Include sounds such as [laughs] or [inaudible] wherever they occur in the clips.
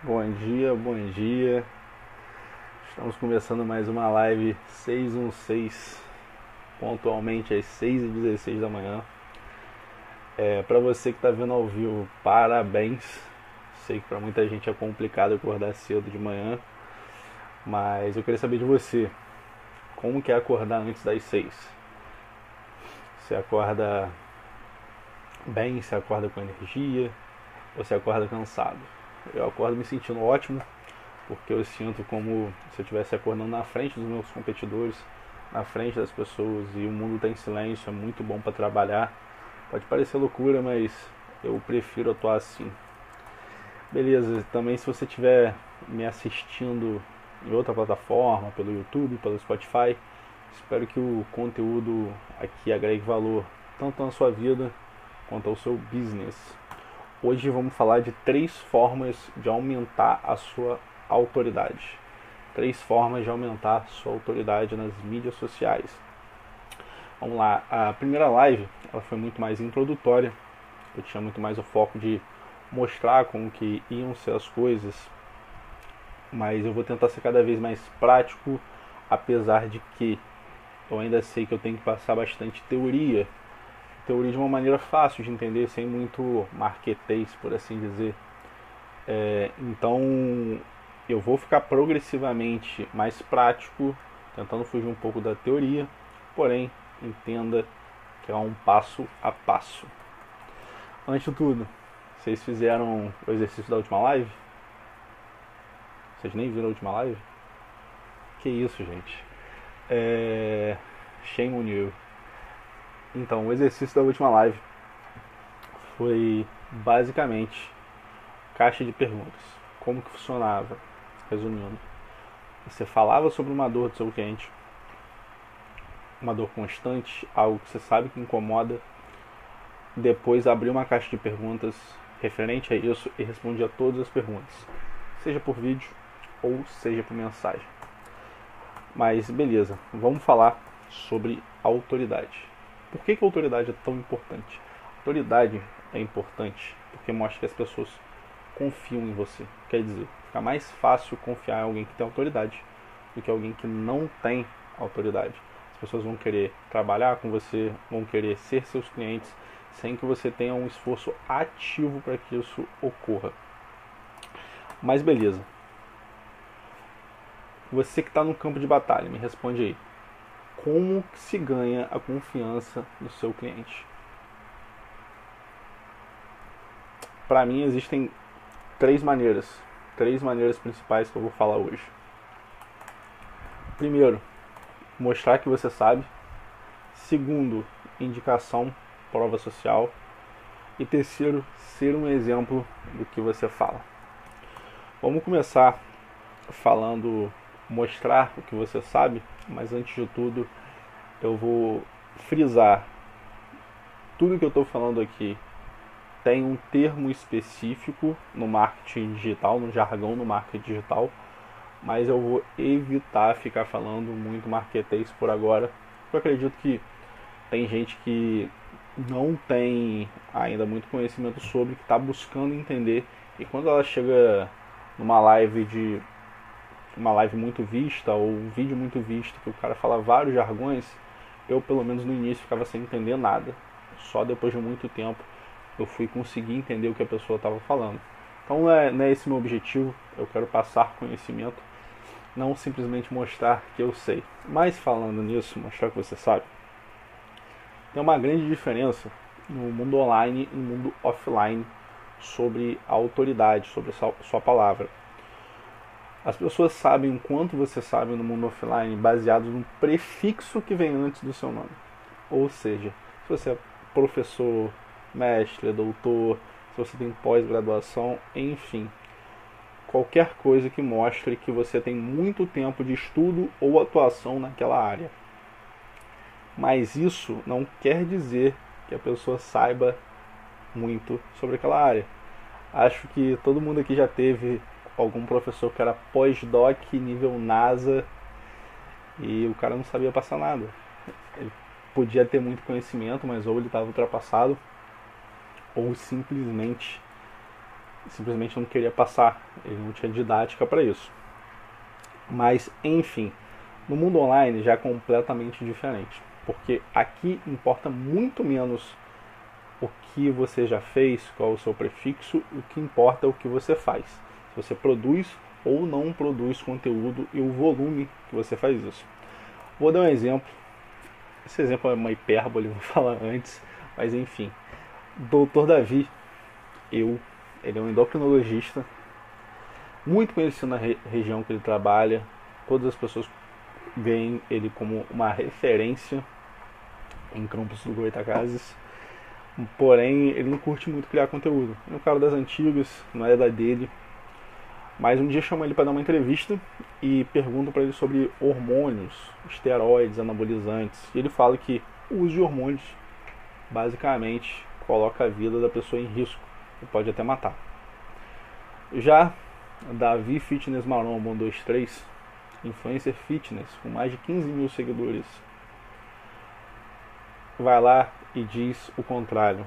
Bom dia, bom dia. Estamos começando mais uma live 616, pontualmente às 6h16 da manhã. É, para você que está vendo ao vivo, parabéns. Sei que para muita gente é complicado acordar cedo de manhã, mas eu queria saber de você. Como que é acordar antes das 6? Você acorda bem, você acorda com energia, ou você acorda cansado? Eu acordo me sentindo ótimo, porque eu sinto como se eu estivesse acordando na frente dos meus competidores, na frente das pessoas, e o mundo está em silêncio, é muito bom para trabalhar. Pode parecer loucura, mas eu prefiro atuar assim. Beleza, também se você estiver me assistindo em outra plataforma, pelo YouTube, pelo Spotify, espero que o conteúdo aqui agregue valor tanto na sua vida quanto ao seu business. Hoje vamos falar de três formas de aumentar a sua autoridade. Três formas de aumentar sua autoridade nas mídias sociais. Vamos lá, a primeira live ela foi muito mais introdutória. Eu tinha muito mais o foco de mostrar como que iam ser as coisas, mas eu vou tentar ser cada vez mais prático, apesar de que eu ainda sei que eu tenho que passar bastante teoria teoria de uma maneira fácil de entender, sem muito marketês, por assim dizer. É, então eu vou ficar progressivamente mais prático, tentando fugir um pouco da teoria, porém entenda que é um passo a passo. Antes de tudo, vocês fizeram o exercício da última live? Vocês nem viram a última live? Que isso, gente. É... Shame on you. Então, o exercício da última live foi basicamente caixa de perguntas. Como que funcionava? Resumindo, você falava sobre uma dor do seu cliente, uma dor constante, algo que você sabe que incomoda, depois abriu uma caixa de perguntas referente a isso e respondia todas as perguntas, seja por vídeo ou seja por mensagem. Mas beleza, vamos falar sobre autoridade. Por que, que a autoridade é tão importante? A autoridade é importante porque mostra que as pessoas confiam em você. Quer dizer, fica mais fácil confiar em alguém que tem autoridade do que alguém que não tem autoridade. As pessoas vão querer trabalhar com você, vão querer ser seus clientes, sem que você tenha um esforço ativo para que isso ocorra. Mas beleza. Você que está no campo de batalha, me responde aí como se ganha a confiança do seu cliente. Para mim existem três maneiras, três maneiras principais que eu vou falar hoje. Primeiro, mostrar que você sabe. Segundo, indicação, prova social. E terceiro, ser um exemplo do que você fala. Vamos começar falando mostrar o que você sabe, mas antes de tudo eu vou frisar tudo que eu estou falando aqui tem um termo específico no marketing digital, no jargão no marketing digital, mas eu vou evitar ficar falando muito marketês por agora. Eu acredito que tem gente que não tem ainda muito conhecimento sobre, que está buscando entender, e quando ela chega numa live de uma live muito vista ou um vídeo muito visto que o cara fala vários jargões, eu pelo menos no início ficava sem entender nada. Só depois de muito tempo eu fui conseguir entender o que a pessoa estava falando. Então não é, não é esse meu objetivo, eu quero passar conhecimento, não simplesmente mostrar que eu sei. Mas falando nisso, mostrar que você sabe, tem uma grande diferença no mundo online e no mundo offline sobre a autoridade, sobre a sua palavra. As pessoas sabem o quanto você sabe no mundo offline baseado no prefixo que vem antes do seu nome. Ou seja, se você é professor, mestre, doutor, se você tem pós-graduação, enfim, qualquer coisa que mostre que você tem muito tempo de estudo ou atuação naquela área. Mas isso não quer dizer que a pessoa saiba muito sobre aquela área. Acho que todo mundo aqui já teve algum professor que era pós-doc nível NASA e o cara não sabia passar nada. Ele podia ter muito conhecimento, mas ou ele estava ultrapassado ou simplesmente simplesmente não queria passar, ele não tinha didática para isso. Mas, enfim, no mundo online já é completamente diferente, porque aqui importa muito menos o que você já fez, qual o seu prefixo, o que importa é o que você faz. Você produz ou não produz conteúdo e o volume que você faz isso. Vou dar um exemplo. Esse exemplo é uma hipérbole, [laughs] vou falar antes, mas enfim. Doutor Davi, eu, ele é um endocrinologista, muito conhecido na re região que ele trabalha. Todas as pessoas veem ele como uma referência em campos do Goitacazes. Porém, ele não curte muito criar conteúdo. É um cara das antigas, não é da dele. Mas um dia chamam ele para dar uma entrevista e perguntam para ele sobre hormônios, esteroides, anabolizantes. E ele fala que o uso de hormônios basicamente coloca a vida da pessoa em risco e pode até matar. Já Davi Fitness Maromba 123, influencer fitness com mais de 15 mil seguidores, vai lá e diz o contrário.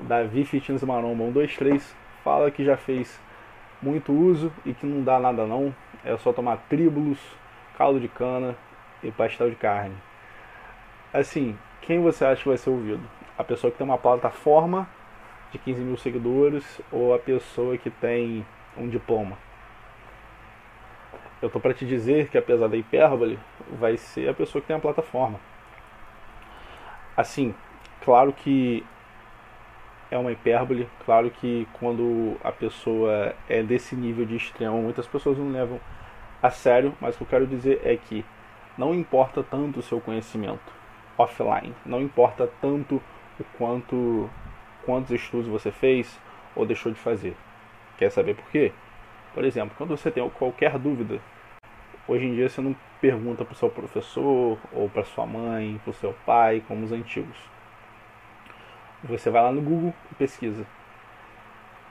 Davi Fitness Maromba 123 fala que já fez muito uso e que não dá nada não, é só tomar tríbulos, caldo de cana e pastel de carne. Assim, quem você acha que vai ser ouvido? A pessoa que tem uma plataforma de 15 mil seguidores ou a pessoa que tem um diploma? Eu tô para te dizer que apesar da hipérbole, vai ser a pessoa que tem a plataforma. Assim, claro que é uma hipérbole. Claro que quando a pessoa é desse nível de extremo, muitas pessoas não levam a sério, mas o que eu quero dizer é que não importa tanto o seu conhecimento offline, não importa tanto o quanto quantos estudos você fez ou deixou de fazer. Quer saber por quê? Por exemplo, quando você tem qualquer dúvida, hoje em dia você não pergunta para o seu professor ou para sua mãe, para o seu pai, como os antigos você vai lá no Google e pesquisa.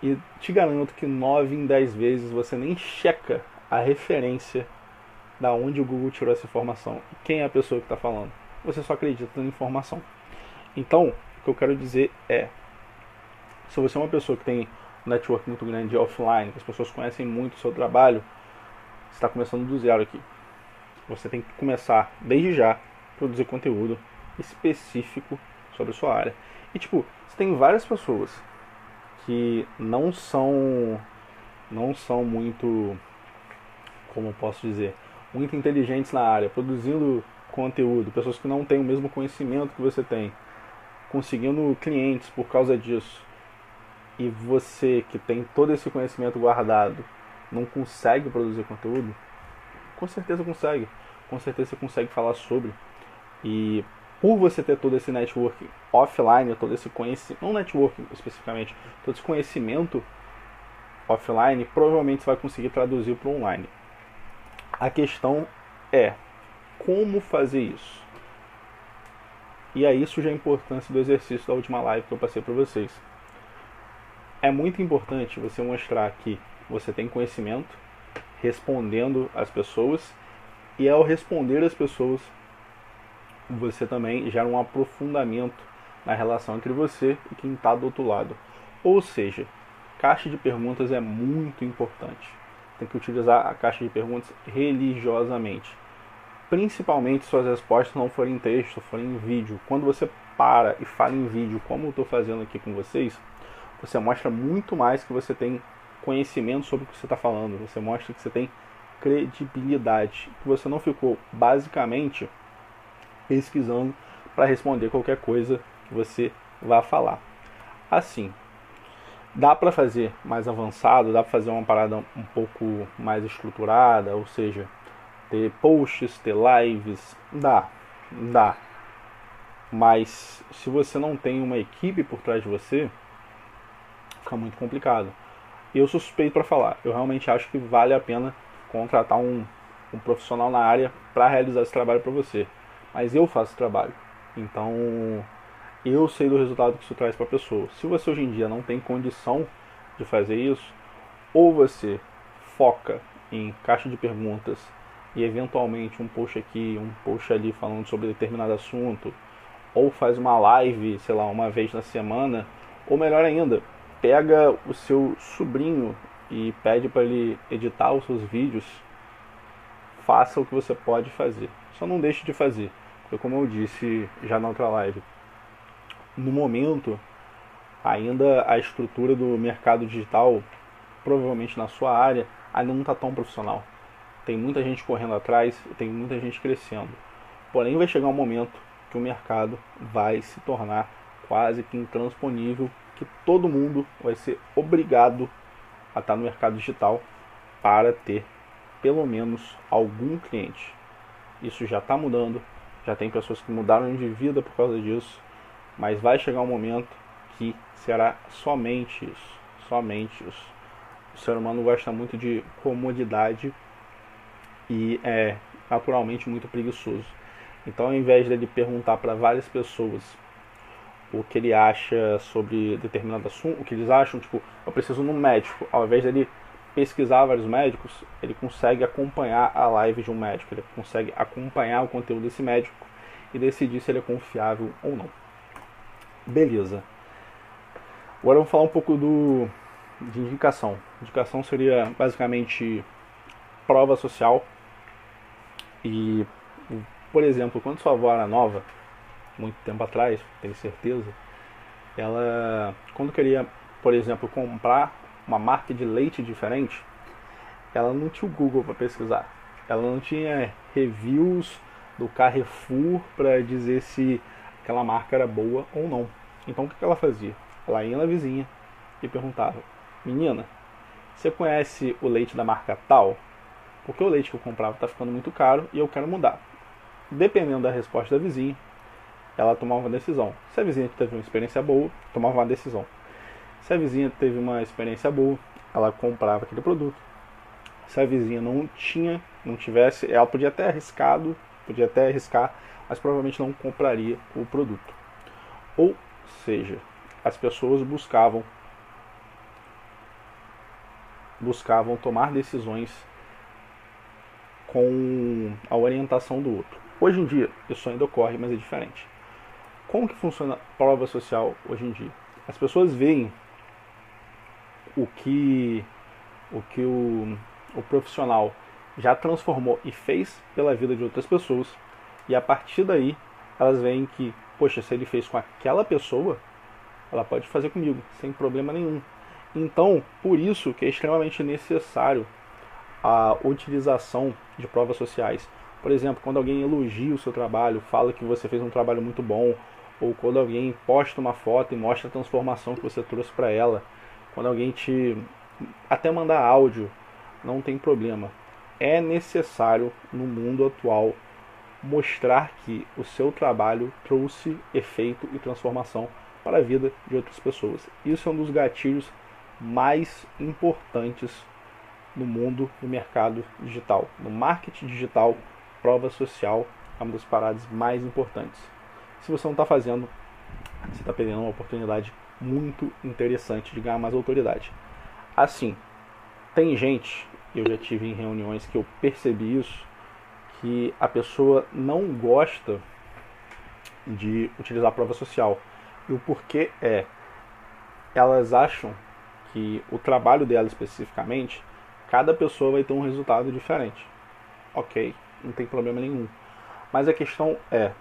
E te garanto que 9 em 10 vezes você nem checa a referência da onde o Google tirou essa informação e quem é a pessoa que está falando. Você só acredita na informação. Então, o que eu quero dizer é: se você é uma pessoa que tem um network muito grande offline, que as pessoas conhecem muito o seu trabalho, você está começando do zero aqui. Você tem que começar desde já a produzir conteúdo específico sobre a sua área. E tipo, você tem várias pessoas que não são não são muito como posso dizer, muito inteligentes na área, produzindo conteúdo, pessoas que não têm o mesmo conhecimento que você tem, conseguindo clientes por causa disso. E você que tem todo esse conhecimento guardado, não consegue produzir conteúdo? Com certeza consegue. Com certeza você consegue falar sobre. E por você ter todo esse network offline, todo esse conhecimento, não network especificamente, todo esse conhecimento offline, provavelmente você vai conseguir traduzir para online. A questão é como fazer isso. E aí surge a importância do exercício da última live que eu passei para vocês. É muito importante você mostrar que você tem conhecimento respondendo às pessoas e ao responder às pessoas você também gera um aprofundamento na relação entre você e quem está do outro lado. Ou seja, caixa de perguntas é muito importante. Tem que utilizar a caixa de perguntas religiosamente. Principalmente se suas respostas não forem em texto, forem em vídeo. Quando você para e fala em vídeo, como eu estou fazendo aqui com vocês, você mostra muito mais que você tem conhecimento sobre o que você está falando. Você mostra que você tem credibilidade. Que você não ficou basicamente pesquisando para responder qualquer coisa que você vá falar. Assim, dá para fazer mais avançado, dá para fazer uma parada um pouco mais estruturada, ou seja, ter posts, ter lives, dá, dá. Mas se você não tem uma equipe por trás de você, fica muito complicado. Eu sou suspeito para falar. Eu realmente acho que vale a pena contratar um, um profissional na área para realizar esse trabalho para você mas eu faço o trabalho. Então, eu sei do resultado que isso traz para a pessoa. Se você hoje em dia não tem condição de fazer isso, ou você foca em caixa de perguntas e eventualmente um post aqui, um post ali falando sobre determinado assunto, ou faz uma live, sei lá, uma vez na semana, ou melhor ainda, pega o seu sobrinho e pede para ele editar os seus vídeos, faça o que você pode fazer. Só não deixe de fazer. Como eu disse já na outra live, no momento ainda a estrutura do mercado digital, provavelmente na sua área, ainda não está tão profissional. Tem muita gente correndo atrás, tem muita gente crescendo. Porém, vai chegar um momento que o mercado vai se tornar quase que intransponível, que todo mundo vai ser obrigado a estar no mercado digital para ter pelo menos algum cliente. Isso já está mudando, já tem pessoas que mudaram de vida por causa disso, mas vai chegar um momento que será somente isso, somente isso. O ser humano gosta muito de comodidade e é naturalmente muito preguiçoso. Então, ao invés dele perguntar para várias pessoas o que ele acha sobre determinado assunto, o que eles acham, tipo, eu preciso no médico, ao invés dele pesquisar vários médicos, ele consegue acompanhar a live de um médico, ele consegue acompanhar o conteúdo desse médico e decidir se ele é confiável ou não. Beleza. Agora vamos falar um pouco do de indicação. Indicação seria basicamente prova social. E, por exemplo, quando sua avó era nova, muito tempo atrás, tenho certeza, ela, quando queria, por exemplo, comprar uma marca de leite diferente, ela não tinha o Google para pesquisar. Ela não tinha reviews do Carrefour para dizer se aquela marca era boa ou não. Então o que ela fazia? Ela ia na vizinha e perguntava: Menina, você conhece o leite da marca tal? Porque o leite que eu comprava está ficando muito caro e eu quero mudar. Dependendo da resposta da vizinha, ela tomava uma decisão. Se a vizinha teve uma experiência boa, tomava uma decisão. Se a vizinha teve uma experiência boa, ela comprava aquele produto. Se a vizinha não tinha, não tivesse, ela podia até arriscado, podia até arriscar, mas provavelmente não compraria o produto. Ou seja, as pessoas buscavam buscavam tomar decisões com a orientação do outro. Hoje em dia, isso ainda ocorre, mas é diferente. Como que funciona a prova social hoje em dia? As pessoas veem o que o que o, o profissional já transformou e fez pela vida de outras pessoas e a partir daí elas veem que, poxa, se ele fez com aquela pessoa, ela pode fazer comigo, sem problema nenhum. Então, por isso que é extremamente necessário a utilização de provas sociais. Por exemplo, quando alguém elogia o seu trabalho, fala que você fez um trabalho muito bom, ou quando alguém posta uma foto e mostra a transformação que você trouxe para ela, quando alguém te até mandar áudio, não tem problema. É necessário no mundo atual mostrar que o seu trabalho trouxe efeito e transformação para a vida de outras pessoas. Isso é um dos gatilhos mais importantes no mundo do mercado digital. No marketing digital, prova social é uma das paradas mais importantes. Se você não está fazendo, você está perdendo uma oportunidade muito interessante de ganhar mais autoridade. Assim, tem gente, eu já tive em reuniões que eu percebi isso, que a pessoa não gosta de utilizar a prova social. E o porquê é, elas acham que o trabalho dela especificamente, cada pessoa vai ter um resultado diferente. Ok, não tem problema nenhum. Mas a questão é,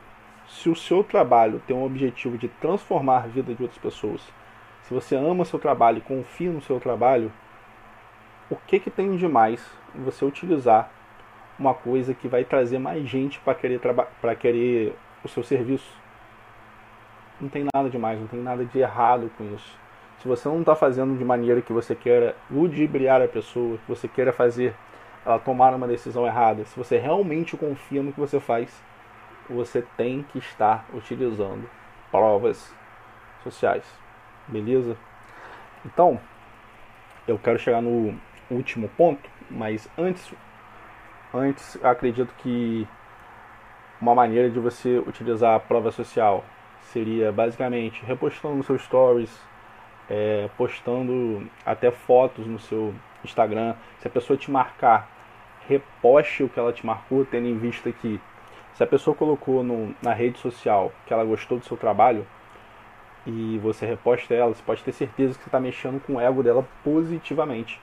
se o seu trabalho tem um objetivo de transformar a vida de outras pessoas, se você ama seu trabalho e confia no seu trabalho, o que, que tem de mais você utilizar uma coisa que vai trazer mais gente para querer, para querer o seu serviço? Não tem nada de mais, não tem nada de errado com isso. Se você não está fazendo de maneira que você queira ludibriar a pessoa, que você queira fazer ela tomar uma decisão errada, se você realmente confia no que você faz, você tem que estar utilizando provas sociais. Beleza? Então, eu quero chegar no último ponto, mas antes, antes acredito que uma maneira de você utilizar a prova social seria basicamente repostando seus stories, é, postando até fotos no seu Instagram. Se a pessoa te marcar, reposte o que ela te marcou, tendo em vista que se a pessoa colocou no, na rede social que ela gostou do seu trabalho, e você reposta ela, você pode ter certeza que você está mexendo com o ego dela positivamente,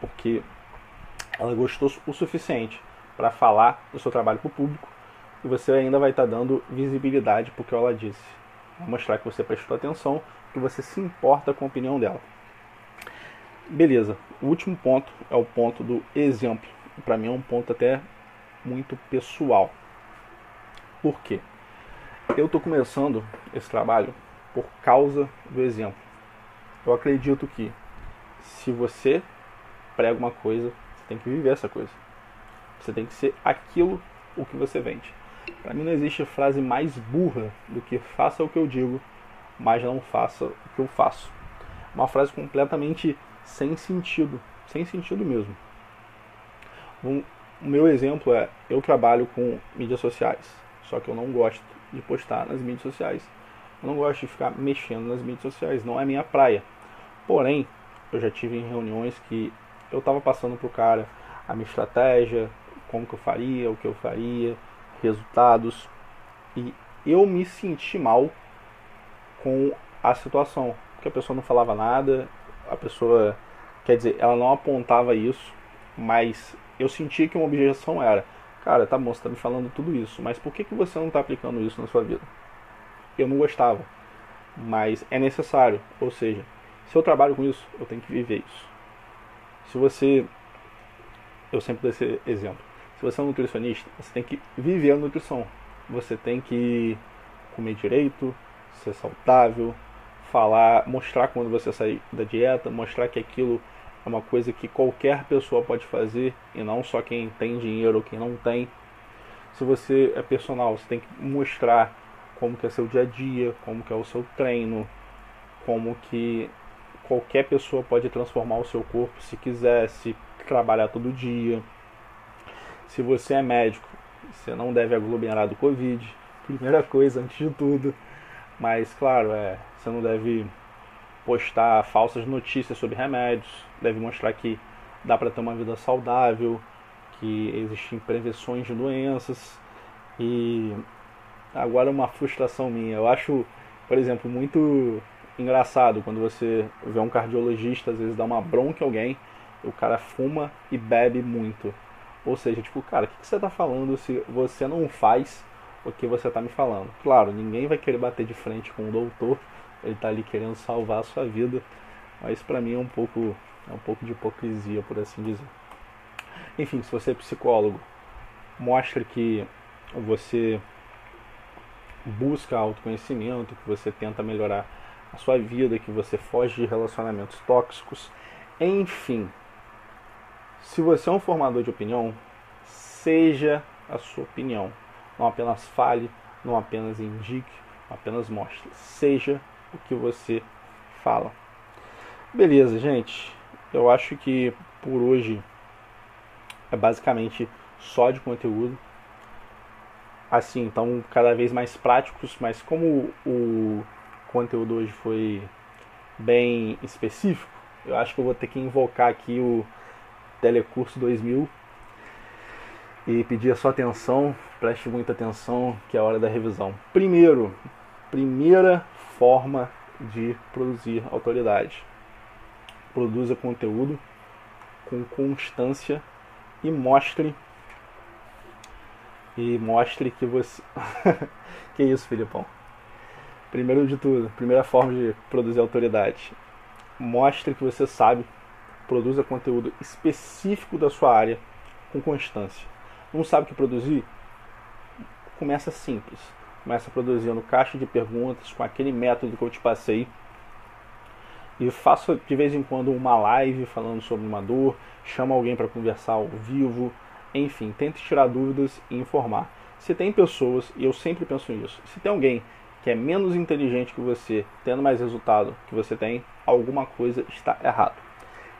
porque ela gostou o suficiente para falar do seu trabalho para o público e você ainda vai estar tá dando visibilidade para o que ela disse. Vai mostrar que você prestou atenção, que você se importa com a opinião dela. Beleza, o último ponto é o ponto do exemplo. Para mim é um ponto até muito pessoal. Por quê? Eu estou começando esse trabalho por causa do exemplo. Eu acredito que se você prega uma coisa, você tem que viver essa coisa. Você tem que ser aquilo o que você vende. Para mim não existe frase mais burra do que faça o que eu digo, mas não faça o que eu faço. Uma frase completamente sem sentido, sem sentido mesmo. Um, o meu exemplo é: eu trabalho com mídias sociais, só que eu não gosto de postar nas mídias sociais. Eu não gosto de ficar mexendo nas mídias sociais, não é minha praia. Porém, eu já tive em reuniões que eu estava passando para o cara a minha estratégia, como que eu faria, o que eu faria, resultados. E eu me senti mal com a situação, porque a pessoa não falava nada, a pessoa, quer dizer, ela não apontava isso, mas eu senti que uma objeção era: cara, tá bom, você tá me falando tudo isso, mas por que, que você não está aplicando isso na sua vida? Eu não gostava, mas é necessário, ou seja, se eu trabalho com isso, eu tenho que viver isso. Se você, eu sempre dou esse exemplo, se você é um nutricionista, você tem que viver a nutrição, você tem que comer direito, ser saudável, falar, mostrar quando você sair da dieta, mostrar que aquilo é uma coisa que qualquer pessoa pode fazer e não só quem tem dinheiro ou quem não tem. Se você é personal, você tem que mostrar como que é seu dia a dia, como que é o seu treino, como que qualquer pessoa pode transformar o seu corpo se quiser, se trabalhar todo dia. Se você é médico, você não deve aglomerar do Covid, [laughs] primeira coisa antes de tudo. Mas claro, é, você não deve postar falsas notícias sobre remédios, deve mostrar que dá para ter uma vida saudável, que existem prevenções de doenças. E agora uma frustração minha, eu acho, por exemplo, muito engraçado quando você vê um cardiologista às vezes dá uma bronca em alguém, o cara fuma e bebe muito. Ou seja, tipo, cara, o que, você está falando se você não faz o que você está me falando? Claro, ninguém vai querer bater de frente com o doutor ele está ali querendo salvar a sua vida, mas para mim é um pouco é um pouco de hipocrisia, por assim dizer. Enfim, se você é psicólogo, mostre que você busca autoconhecimento, que você tenta melhorar a sua vida, que você foge de relacionamentos tóxicos, enfim. Se você é um formador de opinião, seja a sua opinião. Não apenas fale, não apenas indique, apenas mostre. Seja o que você fala. Beleza, gente. Eu acho que por hoje é basicamente só de conteúdo. Assim, então cada vez mais práticos, mas como o conteúdo hoje foi bem específico, eu acho que eu vou ter que invocar aqui o Telecurso 2000 e pedir a sua atenção, preste muita atenção, que é a hora da revisão. Primeiro, primeira forma de produzir autoridade. Produza conteúdo com constância e mostre e mostre que você [laughs] que isso, Filipão. Primeiro de tudo, primeira forma de produzir autoridade. Mostre que você sabe, produza conteúdo específico da sua área com constância. Não sabe o que produzir? Começa simples começa produzindo caixa de perguntas com aquele método que eu te passei. E faço de vez em quando uma live falando sobre uma dor, chama alguém para conversar ao vivo, enfim, tente tirar dúvidas e informar. Se tem pessoas, e eu sempre penso nisso, se tem alguém que é menos inteligente que você, tendo mais resultado que você tem, alguma coisa está errado.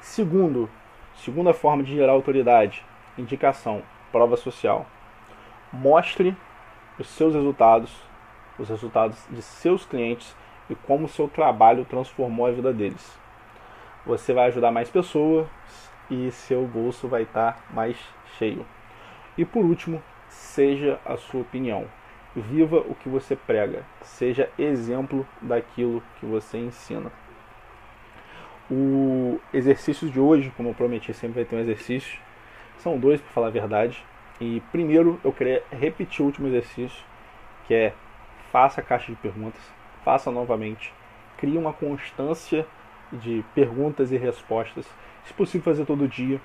Segundo, segunda forma de gerar autoridade, indicação, prova social. Mostre os seus resultados, os resultados de seus clientes e como o seu trabalho transformou a vida deles. Você vai ajudar mais pessoas e seu bolso vai estar mais cheio. E por último, seja a sua opinião. viva o que você prega, seja exemplo daquilo que você ensina. O exercício de hoje, como eu prometi, sempre vai ter um exercício. São dois, para falar a verdade. E primeiro eu queria repetir o último exercício, que é faça a caixa de perguntas, faça novamente, crie uma constância de perguntas e respostas. Se possível fazer todo dia.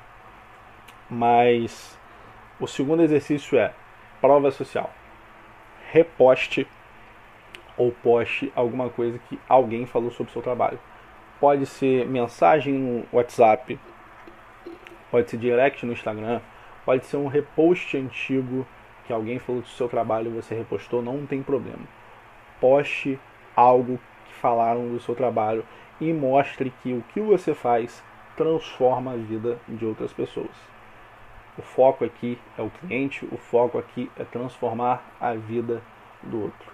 Mas o segundo exercício é prova social. Reposte ou poste alguma coisa que alguém falou sobre o seu trabalho. Pode ser mensagem no WhatsApp, pode ser direct no Instagram, pode ser um repost antigo que alguém falou do seu trabalho e você repostou, não tem problema. Poste algo que falaram do seu trabalho e mostre que o que você faz transforma a vida de outras pessoas. O foco aqui é o cliente, o foco aqui é transformar a vida do outro.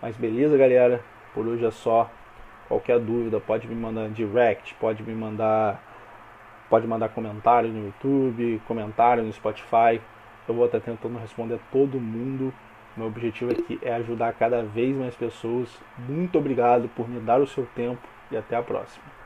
Mas beleza, galera? Por hoje é só. Qualquer dúvida pode me mandar direct, pode me mandar pode mandar comentário no YouTube, comentário no Spotify. Eu vou estar tentando responder todo mundo. Meu objetivo aqui é ajudar cada vez mais pessoas. Muito obrigado por me dar o seu tempo e até a próxima.